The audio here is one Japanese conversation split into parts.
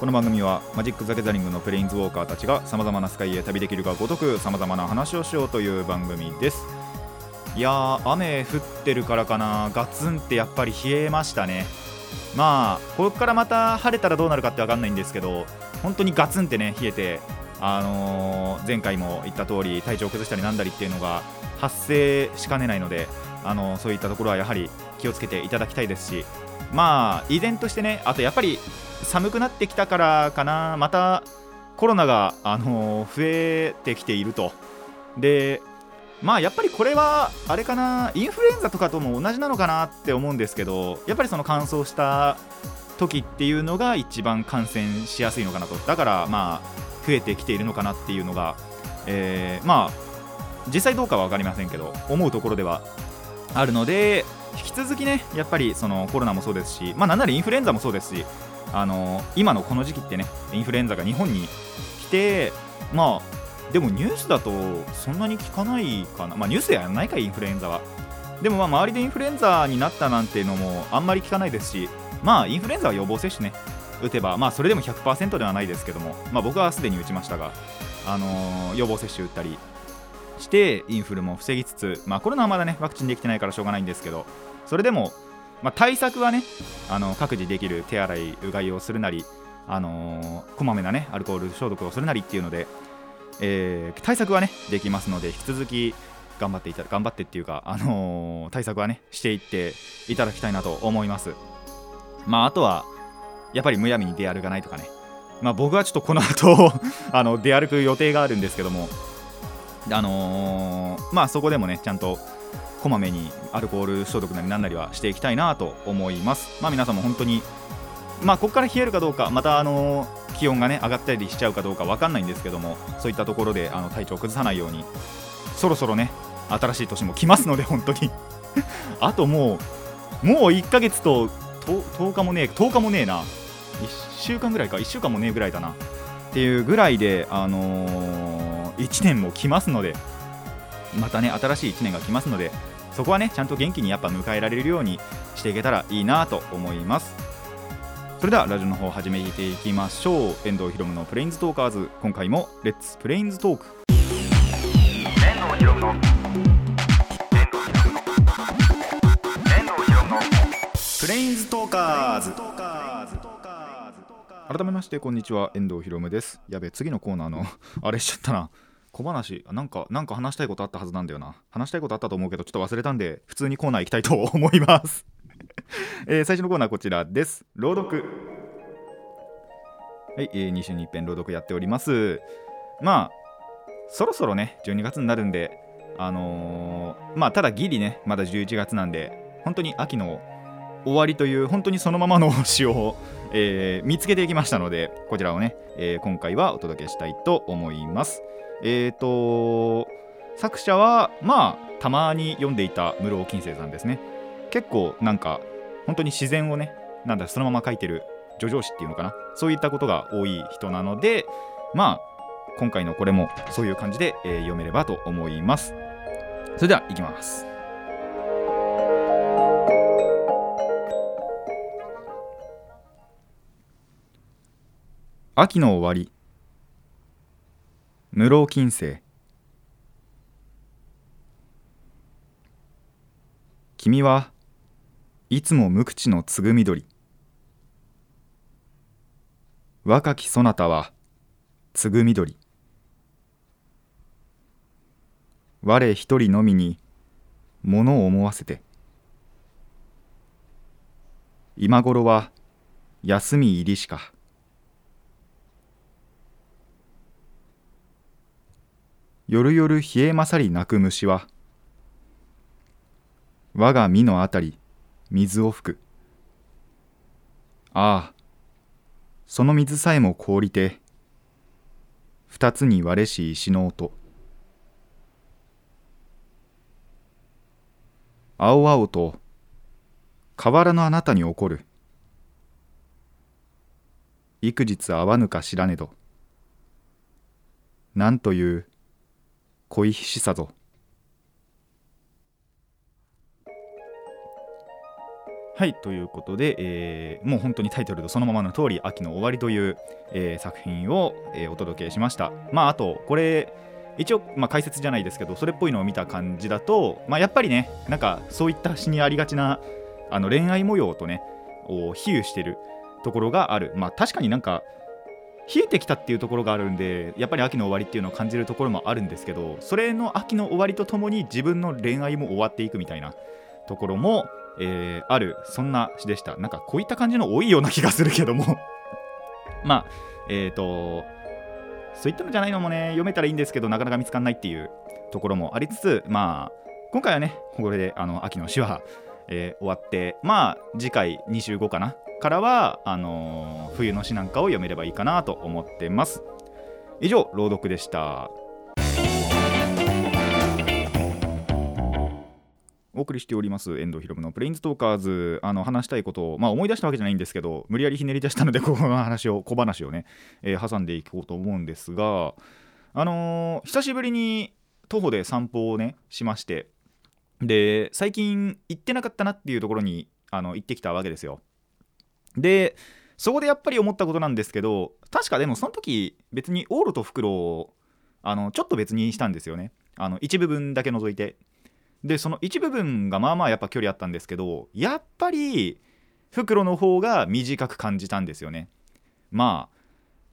この番組はマジック・ザ・ギャザリングのプレインズウォーカーたちがさまざまなスカイへ旅できるがごとくさまざまな話をしようという番組です。いやー雨降ってるからかな。ガツンってやっぱり冷えましたね。まあここからまた晴れたらどうなるかって分かんないんですけど本当にガツンってね冷えてあのー前回も言った通り体調を崩したりなんだりっていうのが発生しかねないのであのそういったところはやはり気をつけていただきたいですしまあ依然としてねあとやっぱり寒くなってきたからかなまたコロナが、あの増えてきていると。でまあやっぱりこれはあれかなインフルエンザとかとも同じなのかなって思うんですけどやっぱりその乾燥した時っていうのが一番感染しやすいのかなと。だからまあ増えてきているのかなっていうのが、えーまあ実際どうかは分かりませんけど思うところではあるので引き続きねやっぱりそのコロナもそうですしまあなんならインフルエンザもそうですしあの今のこの時期ってねインフルエンザが日本に来てまあでもニュースだとそんなに聞かないかな。まあニュースではないかインフルエンザは。でもまあ周りでインフルエンザになったなんていうのもあんまり聞かないですしまあインフルエンザは予防接種ね打てばまあそれでも100%ではないですけどもまあ僕はすでに打ちましたがあのー予防接種打ったりしてインフルも防ぎつつ、まあ、コロナはまだねワクチンできてないからしょうがないんですけどそれでも、まあ、対策はねあの各自できる手洗いうがいをするなり、あのーこまめなねアルコール消毒をするなりっていうので、えー対策はねできますので引き続き頑張っていた頑張ってっていうか、あのー対策はねしていっていただきたいなと思います。まああとはやっぱりむやみに出歩かないとかね。まあ僕はちょっとこの後 あの出歩く予定があるんですけどもあのーまあそこでもねちゃんとこまめにアルコール消毒なりなんなりはしていきたいなと思います。まあ皆さんも本当にまあここから冷えるかどうかまたあのー気温がね上がったりしちゃうかどうかわかんないんですけどもそういったところであの体調を崩さないようにそろそろね新しい年も来ますので本当に。あともうもう1ヶ月とと10日もねえ10日もねえな。1週間ぐらいか。1週間もねえぐらいだな。っていうぐらいであのー、1年も来ますのでまたね新しい1年が来ますのでそこはねちゃんと元気にやっぱ迎えられるようにしていけたらいいなと思います。それではラジオの方始めていきましょう。遠藤ひろむのプレインズトーカーズ。今回もレッツプレインズトーク遠藤ひろむの。プレインズトーカーズ。改めましてこんにちは。遠藤ひろむです。やべ次のコーナーの あれしちゃったな小話なんかなんか話したいことあったはずなんだよな。話したいことあったと思うけどちょっと忘れたんで普通にコーナー行きたいと思います、えー最初のコーナーこちらです。朗読。はい、えー2週に一遍朗読やっております。まあそろそろね12月になるんであのーまあただギリねまだ11月なんで本当に秋の終わりという本当にそのままの詩を、えー見つけていきましたのでこちらをね、え今回はお届けしたいと思います。えーと作者はまあたまに読んでいた室尾金星さんですね。結構なんか本当に自然をねなんだそのまま書いてる叙情詩っていうのかな。そういったことが多い人なのでまあ今回のこれもそういう感じで、えー読めればと思います。それではいきます。秋の終わり。室尾金星。君はいつも無口のつぐみどり。若きそなたはつぐみどり。我一人のみに物を思わせて。今頃は休み入りしか。夜々冷えまさり鳴く虫は我が身のあたり水を吹く。ああその水さえも凍りて二つに割れし石の音。青々と河原のあなたに起こる。幾日会わぬか知らねど。なんという恋しさぞ。はいということで、えーもう本当にタイトルとそのままの通り秋の終わりという、えー作品を、えーお届けしました。まああとこれ一応、まあ、解説じゃないですけどそれっぽいのを見た感じだと、まあ、やっぱりねなんかそういった詩にありがちなあの恋愛模様とねを比喩してるところがある。まあ確かになんか冷えてきたっていうところがあるんでやっぱり秋の終わりっていうのを感じるところもあるんですけどそれの秋の終わりとともに自分の恋愛も終わっていくみたいなところも、えーある。そんな詩でした。なんかこういった感じの多いような気がするけども。まあえっ、とそういったのじゃないのもね読めたらいいんですけどなかなか見つかんないっていうところもありつつまあ今回はねこれであの秋の詩は、えー終わってまあ次回25かな。からはあのー冬の詩なんかを読めればいいかなと思ってます。以上朗読でした。お送りしております遠藤ひろむのプレインズトーカーズ。あの話したいことを、まあ、思い出したわけじゃないんですけど無理やりひねり出したので この話を小話をね、えー挟んでいこうと思うんですがあのー久しぶりに徒歩で散歩をねしましてで最近行ってなかったなっていうところにあの行ってきたわけですよ。でそこでやっぱり思ったことなんですけど確かでもその時別に往路と袋をあのちょっと別にしたんですよね。あの一部分だけ除いて。でその一部分がまあまあやっぱ距離あったんですけどやっぱり袋の方が短く感じたんですよね。ま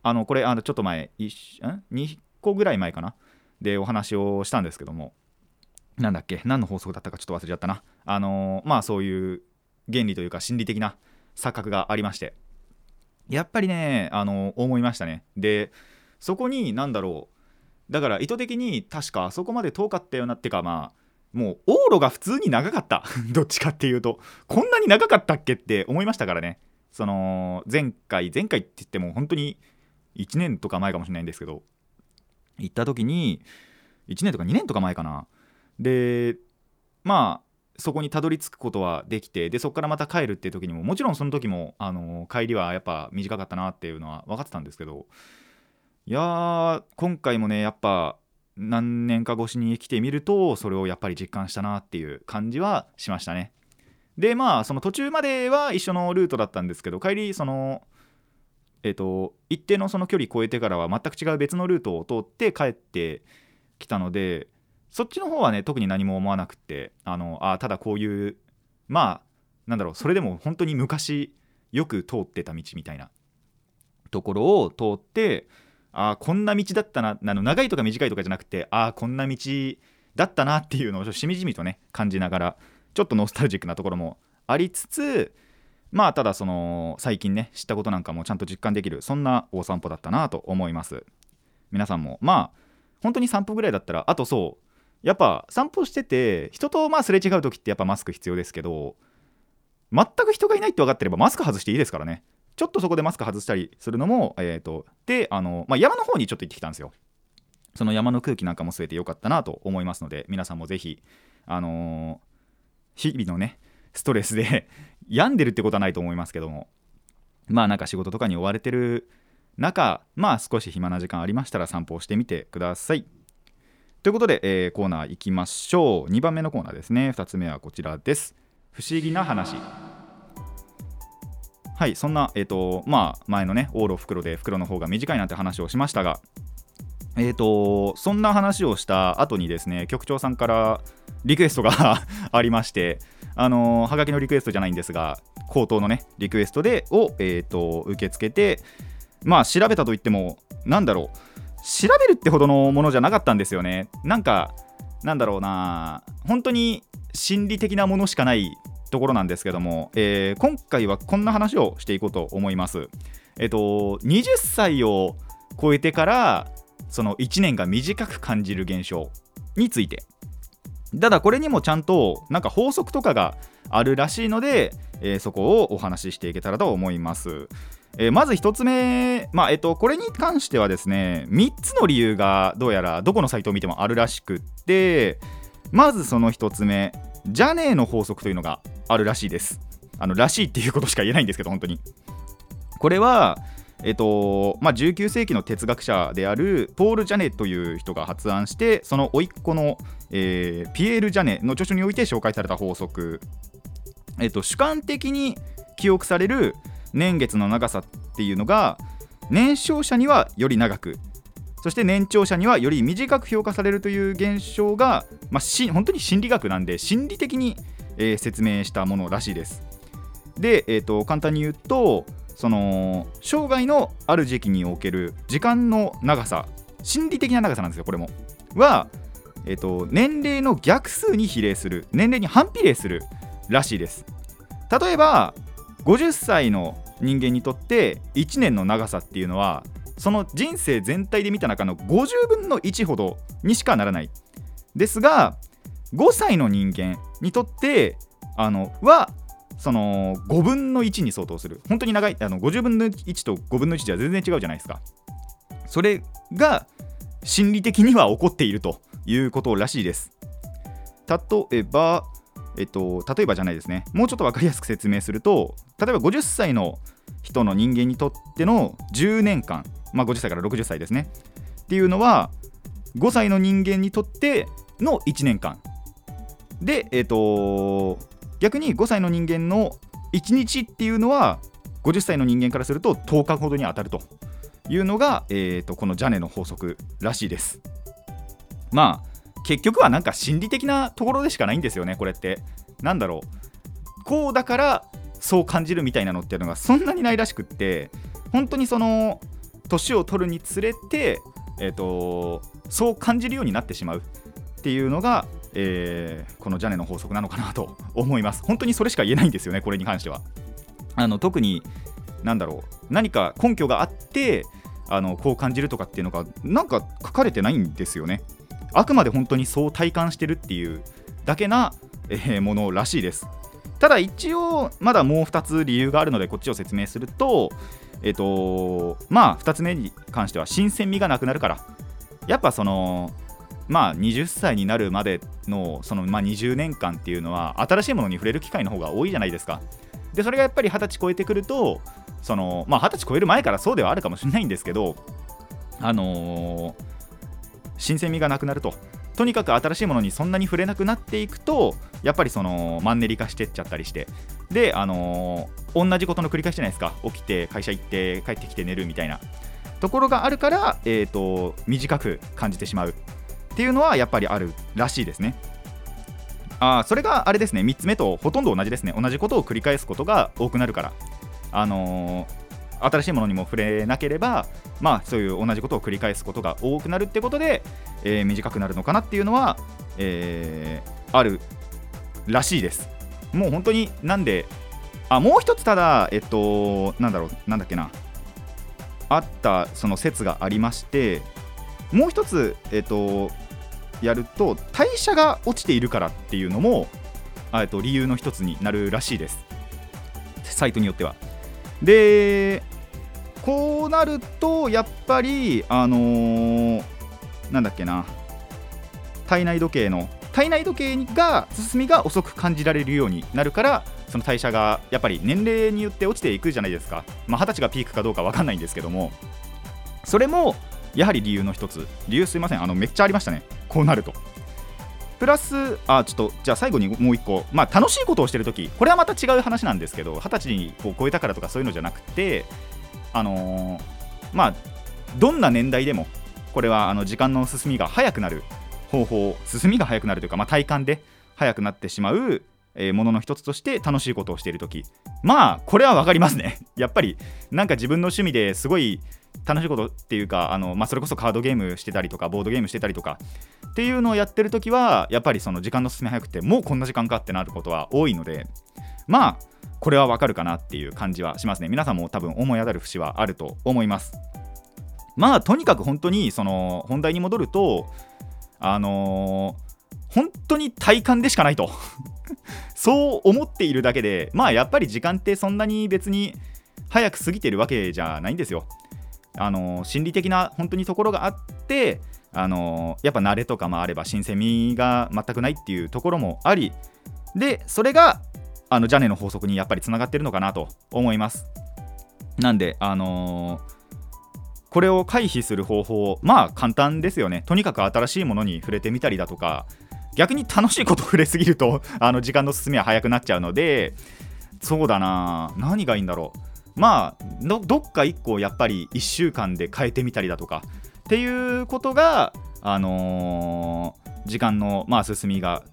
ああのこれあのちょっと前一ん？2個ぐらい前かな？でお話をしたんですけども。なんだっけ？何の法則だったかちょっと忘れちゃったな。あのまあそういう原理というか心理的な錯覚がありまして。やっぱりねあの思いましたね。でそこに何だろう。だから意図的に確かあそこまで遠かったよなってかまあもう往路が普通に長かった。どっちかっていうと。こんなに長かったっけって思いましたからね。その前回前回って言っても本当に1年とか前かもしれないんですけど。行った時に1年とか2年とか前かな。でまあそこにたどり着くことはできてでそこからまた帰るっていう時にももちろんその時もあの帰りはやっぱ短かったなっていうのは分かってたんですけどいやー今回もねやっぱ何年か越しに来てみるとそれをやっぱり実感したなっていう感じはしましたね。でまあその途中までは一緒のルートだったんですけど帰りそのえっ、と一定のその距離超えてからは全く違う別のルートを通って帰ってきたのでそっちの方はね特に何も思わなくてあのあただこういうまあなんだろうそれでも本当に昔よく通ってた道みたいな。ところを通ってああこんな道だったなあの長いとか短いとかじゃなくてああこんな道だったなっていうのをしみじみとね感じながらちょっとノスタルジックなところもありつつまあただその最近ね知ったことなんかもちゃんと実感できるそんなお散歩だったなと思います。皆さんもまあ本当に散歩ぐらいだったらあとそうやっぱ散歩してて人とまあすれ違う時ってやっぱマスク必要ですけど全く人がいないって分かってればマスク外していいですからね。ちょっとそこでマスク外したりするのもえっ、とであの、まあ、山の方にちょっと行ってきたんですよ。その山の空気なんかも吸えてよかったなと思いますので皆さんもぜひあのー日々のねストレスで 病んでるってことはないと思いますけどもまあなんか仕事とかに追われてる中まあ少し暇な時間ありましたら散歩をしてみてください。ということで、えーコーナー行きましょう。2番目のコーナーですね。2つ目はこちらです。不思議な話。はいそんなえっ、とまあ前のね往路袋で袋の方が短いなんて話をしましたがえー、とそんな話をした後にですね局長さんからリクエストが ありましてあのーはがきのリクエストじゃないんですが口頭のねリクエストでを、えー、と受け付けてまあ調べたといってもなんだろう。調べるってほどのものじゃなかったんですよね。なんかなんだろうな。本当に心理的なものしかないところなんですけども、えー今回はこんな話をしていこうと思います。えっ、と20歳を超えてからその1年が短く感じる現象について。ただこれにもちゃんとなんか法則とかがあるらしいので、えーそこをお話ししていけたらと思います、えーまず1つ目、まあえっとこれに関してはですね3つの理由がどうやらどこのサイトを見てもあるらしくってまずその1つ目ジャネーの法則というのがあるらしいです。あのらしいっていうことしか言えないんですけど本当に。これはえっとまあ、19世紀の哲学者であるポール・ジャネという人が発案してその甥っ子の、えー、ピエール・ジャネの著書において紹介された法則、えっと、主観的に記憶される年月の長さっていうのが年少者にはより長くそして年長者にはより短く評価されるという現象が、まあ、し本当に心理学なんで心理的に、えー、説明したものらしいです。で、えーと簡単に言うとその生涯のある時期における時間の長さ心理的な長さなんですよこれもは、えーと、年齢の逆数に比例する年齢に反比例するらしいです例えば50歳の人間にとって1年の長さっていうのはその人生全体で見た中の50分の1ほどにしかならない。ですが5歳の人間にとってあのはその5分の1に相当する。本当に長いあの50分の1と5分の1では全然違うじゃないですか。それが心理的には起こっているということらしいです。例えばえっと、例えばじゃないですね。もうちょっと分かりやすく説明すると例えば50歳の人の人間にとっての10年間、まあ、50歳から60歳ですね。っていうのは5歳の人間にとっての1年間。で、えっと、逆に5歳の人間の1日っていうのは50歳の人間からすると10日ほどに当たるというのが、えーと、このジャネの法則らしいです。まあ結局はなんか心理的なところでしかないんですよねこれってなんだろうこうだからそう感じるみたいなのっていうのがそんなにないらしくって本当にその年を取るにつれて、えーとそう感じるようになってしまうっていうのがえー、このジャネの法則なのかなと思います。本当にそれしか言えないんですよね、これに関しては。あの特に、なんだろう、何か根拠があって、あのこう感じるとかっていうのが、なんか書かれてないんですよね。あくまで本当にそう体感してるっていうだけな、えー、ものらしいです。ただ一応、まだもう2つ理由があるので、こっちを説明すると、えっ、ー、と、まあ、2つ目に関しては、新鮮味がなくなるから。やっぱそのまあ、20歳になるまでのその、まあ、20年間っていうのは新しいものに触れる機会の方が多いじゃないですか。でそれがやっぱり20歳超えてくるとその、まあ、20歳超える前からそうではあるかもしれないんですけど、あのー、新鮮味がなくなると。とにかく新しいものにそんなに触れなくなっていくとやっぱりそのマンネリ化してっちゃったりして。であのー、同じことの繰り返しじゃないですか。起きて会社行って帰ってきて寝るみたいな。ところがあるから、えーと短く感じてしまう。っていうのはやっぱりあるらしいですね。あそれがあれですね。3つ目とほとんど同じですね。同じことを繰り返すことが多くなるから。あのー、新しいものにも触れなければまあそういう同じことを繰り返すことが多くなるってことで、えー、短くなるのかなっていうのは、えー、あるらしいです。もう本当になんであもう一つただえっとなんだろうなんだっけなあったその説がありましてもう一つ、えっと、やると代謝が落ちているからっていうのもあと理由の一つになるらしいです。サイトによっては。でこうなるとやっぱりあのー、なんだっけな体内時計の体内時計が進みが遅く感じられるようになるからその代謝がやっぱり年齢によって落ちていくじゃないですか。まあ、20歳がピークかどうか分かんないんですけども。それもやはり理由の一つ。理由すいません。あのめっちゃありましたね。こうなると。プラスあちょっとじゃあ最後にもう一個。まあ楽しいことをしてるときこれはまた違う話なんですけど二十歳にこう超えたからとかそういうのじゃなくてあのー、まあどんな年代でもこれはあの時間の進みが速くなる方法進みが速くなるというか、まあ、体感で速くなってしまうえものの一つとして楽しいことをしているときまあこれは分かりますね。やっぱりなんか自分の趣味ですごい楽しいことっていうかあの、まあ、それこそカードゲームしてたりとかボードゲームしてたりとかっていうのをやってるときはやっぱりその時間の進み早くてもうこんな時間かってなることは多いのでまあこれはわかるかなっていう感じはしますね。皆さんも多分思い当たる節はあると思います。まあとにかく本当にその本題に戻るとあのー、本当に体感でしかないと。そう思っているだけでまあやっぱり時間ってそんなに別に早く過ぎてるわけじゃないんですよ。あの心理的な本当にところがあってあのやっぱ慣れとかもあれば新鮮味が全くないっていうところもありでそれがあのジャネの法則にやっぱりつながってるのかなと思います。なんであのーこれを回避する方法まあ簡単ですよね。とにかく新しいものに触れてみたりだとか逆に楽しいこと触れすぎるとあの時間の進みは早くなっちゃうのでそうだな何がいいんだろう。まあどっか1個やっぱり1週間で変えてみたりだとかっていうことがあのー時間の、まあ、進みが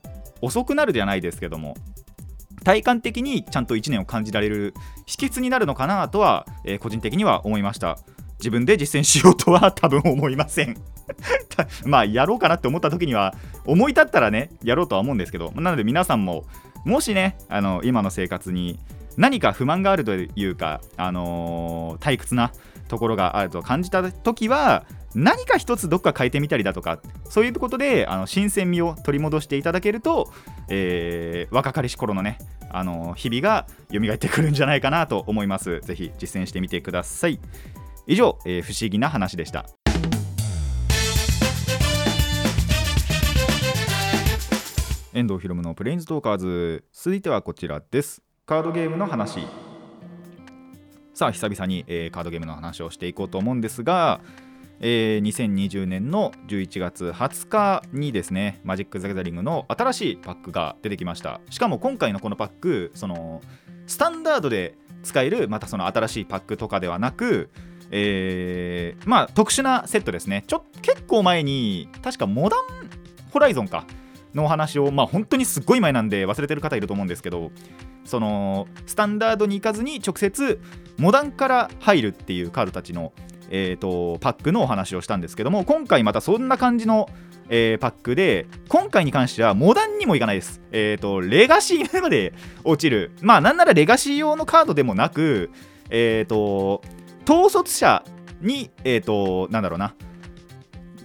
遅くなるではないですけども体感的にちゃんと1年を感じられる秘訣になるのかなとは、えー個人的には思いました。自分で実践しようとは多分思いません。まあやろうかなって思った時には思い立ったらねやろうとは思うんですけどなので皆さんももしねあの今の生活に何か不満があるというか、あのー退屈なところがあると感じた時は何か一つどっか変えてみたりだとかそういうことであの新鮮味を取り戻していただけると、えー若かりし頃のね、あのー日々が蘇ってくるんじゃないかなと思います。ぜひ実践してみてください。以上、えー不思議な話でした。遠藤ひろむのプレインズトーカーズ。続いてはこちらです。カードゲームの話。さあ久々に、えーカードゲームの話をしていこうと思うんですが、えー2020年の11月20日にですねマジック・ザ・ギャザリングの新しいパックが出てきました。しかも今回のこのパックそのスタンダードで使えるまたその新しいパックとかではなくえーまあ特殊なセットですね。ちょ結構前に確かモダンホライゾンか。のお話をまあ本当にすっごい前なんで忘れてる方いると思うんですけどそのスタンダードに行かずに直接モダンから入るっていうカードたちの、えー、とパックのお話をしたんですけども今回またそんな感じの、えーパックで今回に関してはモダンにもいかないです。えっ、とレガシーまで落ちる。まあなんならレガシー用のカードでもなくえっ、と統率者にえっ、となんだろうな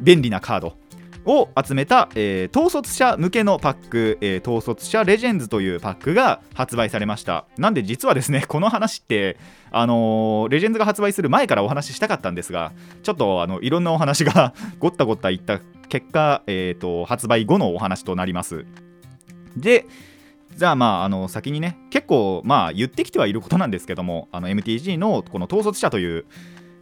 便利なカード。を集めた、えー統率者向けのパック、えー統率者レジェンズというパックが発売されました。なんで実はですね この話ってあのーレジェンズが発売する前からお話ししたかったんですがちょっとあのいろんなお話が ごったごったいった結果、えー、と発売後のお話となります。でじゃあまああの先にね結構まあ言ってきてはいることなんですけどもあの MTG のこの統率者という、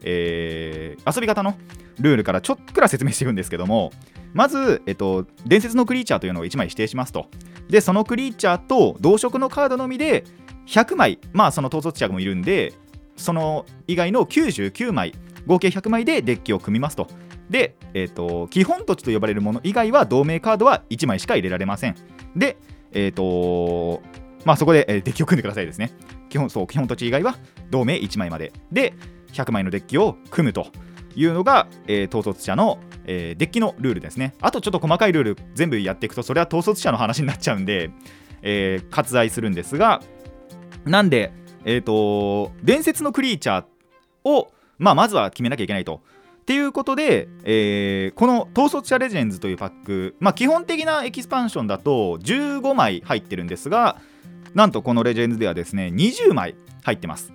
えー遊び方のルールからちょっくら説明していくんですけどもまず、えっと、伝説のクリーチャーというのを1枚指定しますと。でそのクリーチャーと同色のカードのみで100枚まあその統率者もいるんでその以外の99枚合計100枚でデッキを組みますと。で、えっと基本土地と呼ばれるもの以外は同盟カードは1枚しか入れられません。でえっ、とまあそこで、デッキを組んでくださいですね。基本そう基本土地以外は同盟1枚まで。で100枚のデッキを組むというのが、えー統率者の、えーデッキのルールですね。あとちょっと細かいルール全部やっていくとそれは統率者の話になっちゃうんで、えー割愛するんですがなんでえっ、と伝説のクリーチャーを、まあ、まずは決めなきゃいけないと。っていうことで、えーこの統率者レジェンズというパック、まあ、基本的なエキスパンションだと15枚入ってるんですがなんとこのレジェンズではですね20枚入ってます。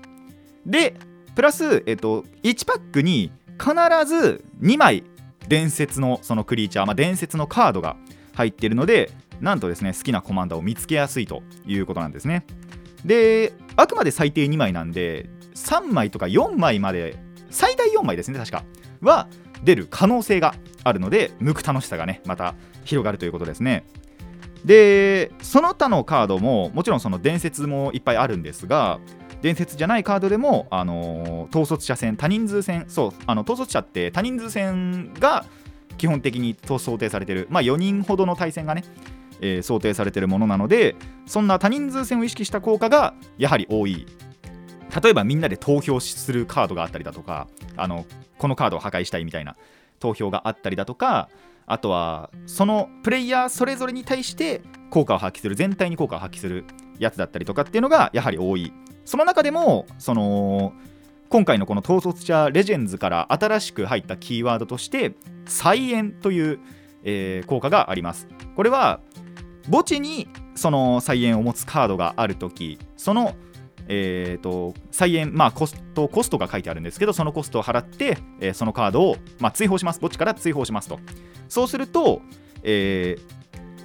でプラス、えっと、1パックに必ず2枚伝説のそのクリーチャー、まあ、伝説のカードが入っているのでなんとですね好きなコマンダーを見つけやすいということなんですね。であくまで最低2枚なんで3枚とか4枚まで最大4枚ですね確かは出る可能性があるので向く楽しさがねまた広がるということですね。でその他のカードももちろんその伝説もいっぱいあるんですが伝説じゃないカードでも、あのー統率者戦多人数戦そうあの統率者って多人数戦が基本的に想定されてる。まあ4人ほどの対戦がね、えー想定されてるものなのでそんな多人数戦を意識した効果がやはり多い。例えばみんなで投票するカードがあったりだとかあのこのカードを破壊したいみたいな投票があったりだとかあとはそのプレイヤーそれぞれに対して効果を発揮する全体に効果を発揮するやつだったりとかっていうのがやはり多い。その中でもその今回のこの統率者レジェンズから新しく入ったキーワードとして再演という、えー効果があります。これは墓地にその再演を持つカードがあるときそのえー、と再演、まあ、コストコストが書いてあるんですけどそのコストを払って、えーそのカードを、まあ、追放します。墓地から追放しますと。そうすると、えー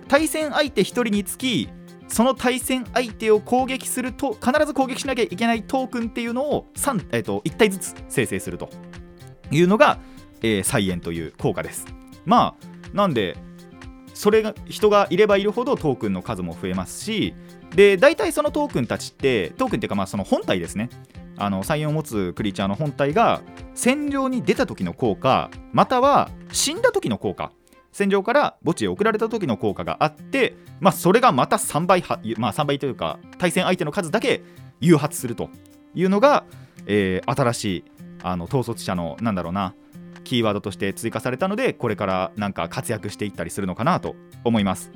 対戦相手1人につきその対戦相手を攻撃すると必ず攻撃しなきゃいけないトークンっていうのを3、えー、と1体ずつ生成するというのが、えー、菜園という効果です。まあなんでそれが人がいればいるほどトークンの数も増えますしで大体そのトークンたちってトークンっていうかまあその本体ですね。あのサインを持つクリーチャーの本体が戦場に出た時の効果または死んだ時の効果戦場から墓地へ送られた時の効果があって、まあ、それがまた3倍は、まあ、3倍というか対戦相手の数だけ誘発するというのが、えー、新しいあの統率者のなんだろうなキーワードとして追加されたのでこれからなんか活躍していったりするのかなと思います。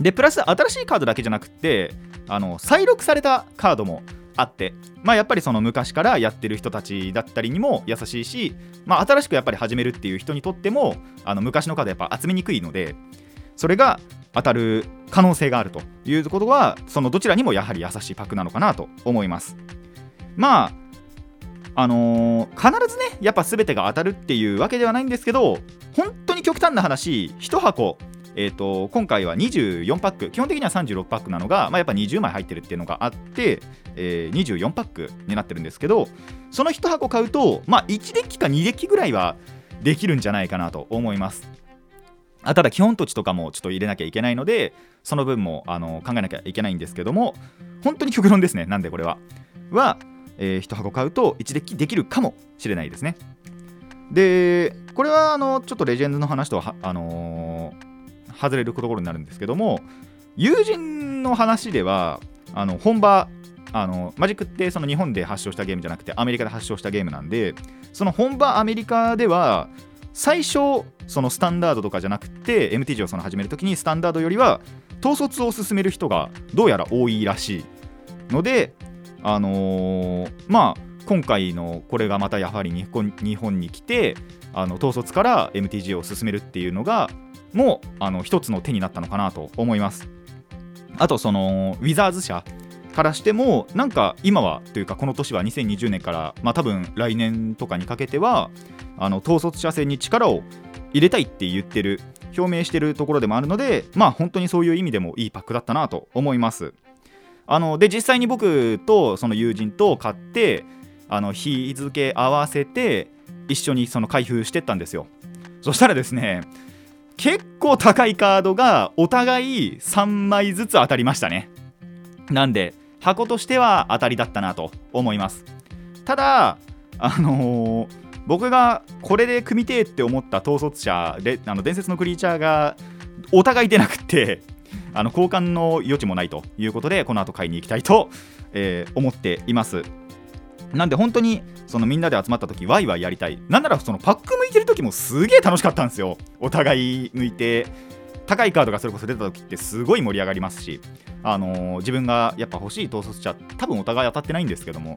でプラス新しいカードだけじゃなくてあの再録されたカードもあってまあやっぱりその昔からやってる人たちだったりにも優しいし、まあ、新しくやっぱり始めるっていう人にとってもあの昔のカードやっぱ集めにくいのでそれが当たる可能性があるということはそのどちらにもやはり優しいパックなのかなと思います。まああのー、必ずねやっぱ全てが当たるっていうわけではないんですけど本当に極端な話1箱えーと、今回は24パック。基本的には36パックなのが、まあ、やっぱ20枚入ってるっていうのがあって、えー、24パックになってるんですけどその1箱買うと、まあ、1デッキか2デッキぐらいはできるんじゃないかなと思います。あただ基本土地とかもちょっと入れなきゃいけないのでその分もあの考えなきゃいけないんですけども本当に極論ですねなんでこれは。は、えー、1箱買うと1デッキできるかもしれないですね。でこれはあのちょっとレジェンドの話とはあのー外れるところになるんですけども友人の話ではあの本場あのマジックってその日本で発祥したゲームじゃなくてアメリカで発祥したゲームなんでその本場アメリカでは最初そのスタンダードとかじゃなくて MTG をその始めるときにスタンダードよりは統率を進める人がどうやら多いらしい。のであのー、まあ今回のこれがまたやはり日本日本に来てあの統率から MTG を進めるっていうのがもあの一つの手になったのかなと思います。あとそのウィザーズ社からしてもなんか今はというかこの年は2020年からまあ多分来年とかにかけてはあの統率者戦に力を入れたいって言ってる表明してるところでもあるのでまあ本当にそういう意味でもいいパックだったなと思います。あので実際に僕とその友人と買ってあの日付合わせて一緒にその開封してったんですよ。そしたらですね結構高いカードがお互い3枚ずつ当たりましたね。なんで箱としては当たりだったなと思います。ただあのー、僕がこれで組みてえって思った統率者であの伝説のクリーチャーがお互い出なくってあの交換の余地もないということでこの後買いに行きたいと、えー、思っています。なんで本当にそのみんなで集まった時ワイワイやりたい。なんならそのパック向いてる時もすげえ楽しかったんですよ。お互い向いて。高いカードがそれこそ出た時ってすごい盛り上がりますし、あのー、自分がやっぱ欲しい統率者多分お互い当たってないんですけども。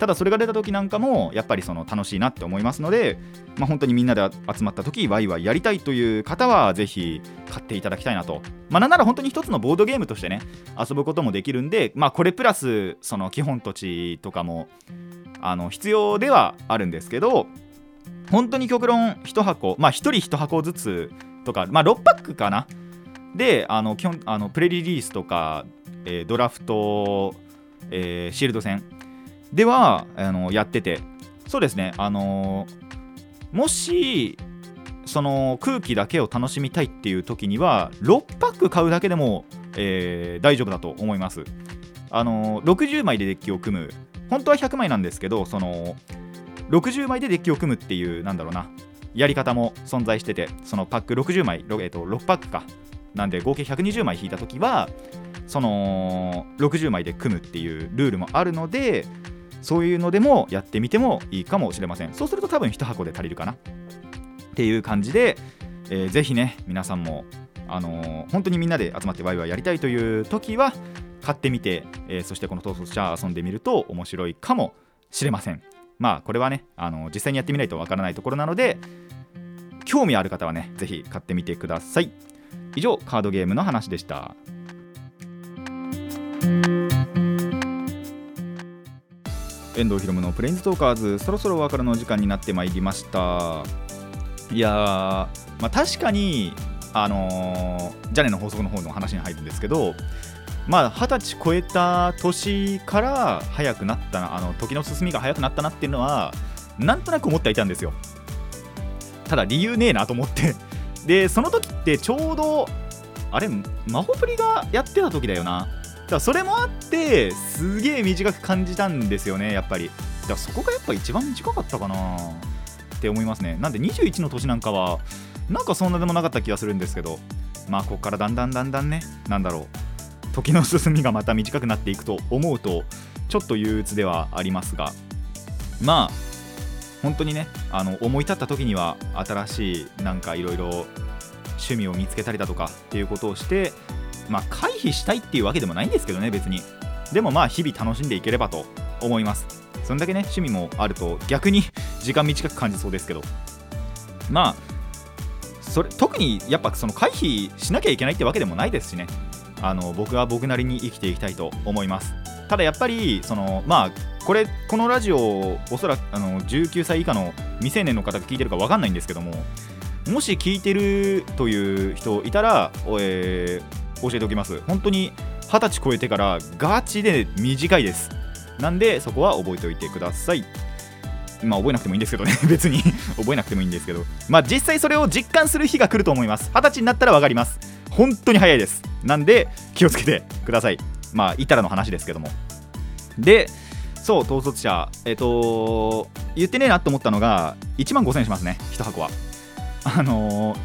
ただそれが出た時なんかもやっぱりその楽しいなって思いますので、まあ、本当にみんなで集まった時ワイワイやりたいという方はぜひ買っていただきたいなと、まあ、なんなら本当に一つのボードゲームとしてね遊ぶこともできるんで、まあ、これプラスその基本土地とかもあの必要ではあるんですけど本当に極論1箱まあ1人1箱ずつとかまあ6パックかな？であの基本あのプレリリースとか、えー、ドラフト、えー、シールド戦ではあのやってて。そうですね。あのもしその空気だけを楽しみたいっていう時には6パック買うだけでも、えー、大丈夫だと思います。あの60枚でデッキを組む。本当は100枚なんですけどその60枚でデッキを組むっていうなんだろうな。やり方も存在しててそのパック60枚、えー、と6パックか。なんで合計120枚引いた時はその60枚で組むっていうルールもあるのでそういうのでもやってみてもいいかもしれません。そうすると多分1箱で足りるかな。っていう感じで、えー、ぜひね皆さんもあのー、本当にみんなで集まってワイワイやりたいという時は買ってみて、えー、そしてこの統率者遊んでみると面白いかもしれません。まあこれはねあの実際にやってみないとわからないところなので興味ある方はねぜひ買ってみてください。以上カードゲームの話でした。遠藤ひろむのプレインズトーカーズそろそろお別れの時間になってまいりました。いや、まあ、確かにあのージャネの法則の方の話に入るんですけどまあ二十歳超えた年から早くなったなあの時の進みが早くなったなっていうのはなんとなく思っていたんですよ。ただ理由ねえなと思って。でその時ってちょうどあれマホプリがやってた時だよな。からそれもあってすげえ短く感じたんですよねやっぱり。だからそこがやっぱ一番短かったかな。って思いますね。なんで21の年なんかはなんかそんなでもなかった気がするんですけど。まあここからだんだんだんだんね。なんだろう。時の進みがまた短くなっていくと思うとちょっと憂鬱ではありますが。まあ本当にねあの思い立った時には新しいなんかいろいろ趣味を見つけたりだとかっていうことをしてまあ回避したいっていうわけでもないんですけどね別に。でもまあ日々楽しんでいければと思います。そんだけね趣味もあると逆に時間短く感じそうですけど。まあそれ特にやっぱその回避しなきゃいけないってわけでもないですしね。あの僕は僕なりに生きていきたいと思います。ただやっぱりそのまあこれこのラジオおそらくあの19歳以下の未成年の方が聞いてるか分かんないんですけどももし聞いてるという人いたら、えー教えておきます。本当に20歳超えてからガチで短いです。なんでそこは覚えておいてください。まあ覚えなくてもいいんですけどね。別に。覚えなくてもいいんですけど。まあ実際それを実感する日が来ると思います。20歳になったら分かります。本当に早いです。なんで気をつけてください。まあいたらの話ですけども。でそう統率者。えっ、と言ってねえなと思ったのが1万5000円しますね。1箱は。あのー、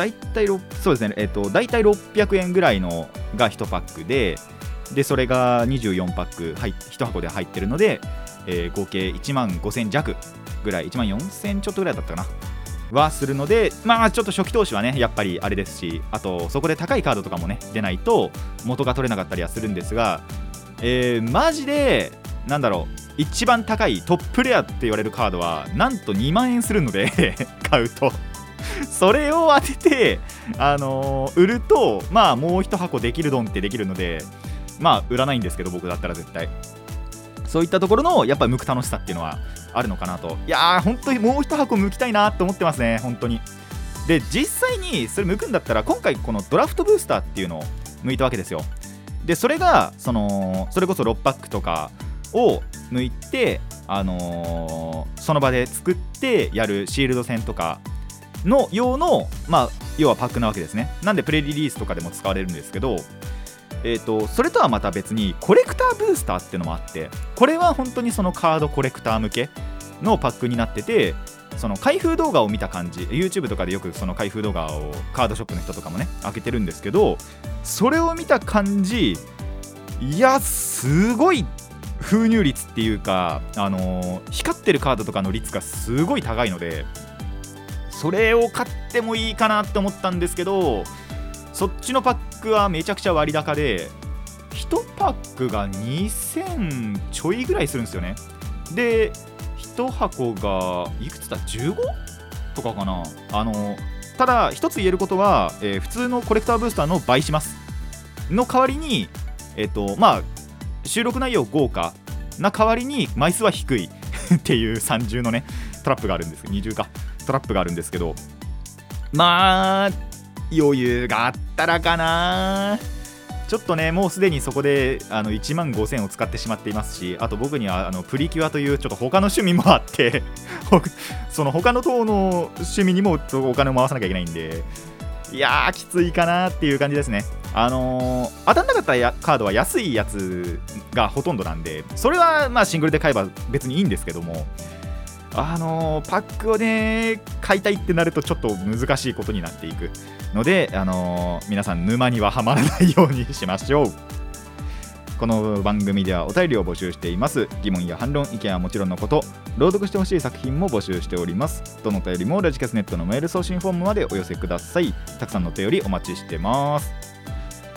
大体ろそうですねえっ、と大体600円ぐらいのが1パックででそれが24パック入1箱で入ってるので、えー合計1万5000弱ぐらい1万4000ちょっとぐらいだったかなはするのでまあちょっと初期投資はねやっぱりあれですしあとそこで高いカードとかもね出ないと元が取れなかったりはするんですが、えーマジでなんだろう一番高いトップレアって言われるカードはなんと2万円するので 買うと。それを当てて、あのー売るとまあもう1箱できるドンってできるのでまあ売らないんですけど僕だったら絶対。そういったところのやっぱり剥く楽しさっていうのはあるのかなと。いやー本当にもう1箱剥きたいなって思ってますね本当に。で実際にそれ剥くんだったら今回このドラフトブースターっていうのを剥いたわけですよ。でそれがそのそれこそ6パックとかを剥いて、あのーその場で作ってやるシールド戦とかの用の、まあ、要はパックなわけですね。なんでプレリリースとかでも使われるんですけどえー、とそれとはまた別にコレクターブースターっていうのもあってこれは本当にそのカードコレクター向けのパックになっててその開封動画を見た感じ YouTube とかでよくその開封動画をカードショップの人とかもね開けてるんですけどそれを見た感じいやすごい封入率っていうか、あのー光ってるカードとかの率がすごい高いのでそれを買ってもいいかなって思ったんですけどそっちのパックはめちゃくちゃ割高で1パックが2000ちょいぐらいするんですよね。で1箱がいくつだ？15? とかかな？あのただ一つ言えることは、えー普通のコレクターブースターの倍します。の代わりにえっ、とまあ収録内容豪華な代わりに枚数は低いっていう三重のねトラップがあるんです。二重か。トラップがあるんですけどまあ余裕があったらかな。ちょっとねもうすでにそこであの1万5000を使ってしまっていますしあと僕にはあのプリキュアというちょっと他の趣味もあって その他の党の趣味にもお金を回さなきゃいけないんでいやーきついかなっていう感じですね。あのー当たんなかったやカードは安いやつがほとんどなんでそれはまあシングルで買えば別にいいんですけどもあのパックをね買いたいってなるとちょっと難しいことになっていくので、あの皆さん沼にははまらないようにしましょう。この番組ではお便りを募集しています。疑問や反論意見はもちろんのこと朗読してほしい作品も募集しております。どのお便りもラジキャスネットのメール送信フォームまでお寄せください。たくさんのお便りお待ちしてます。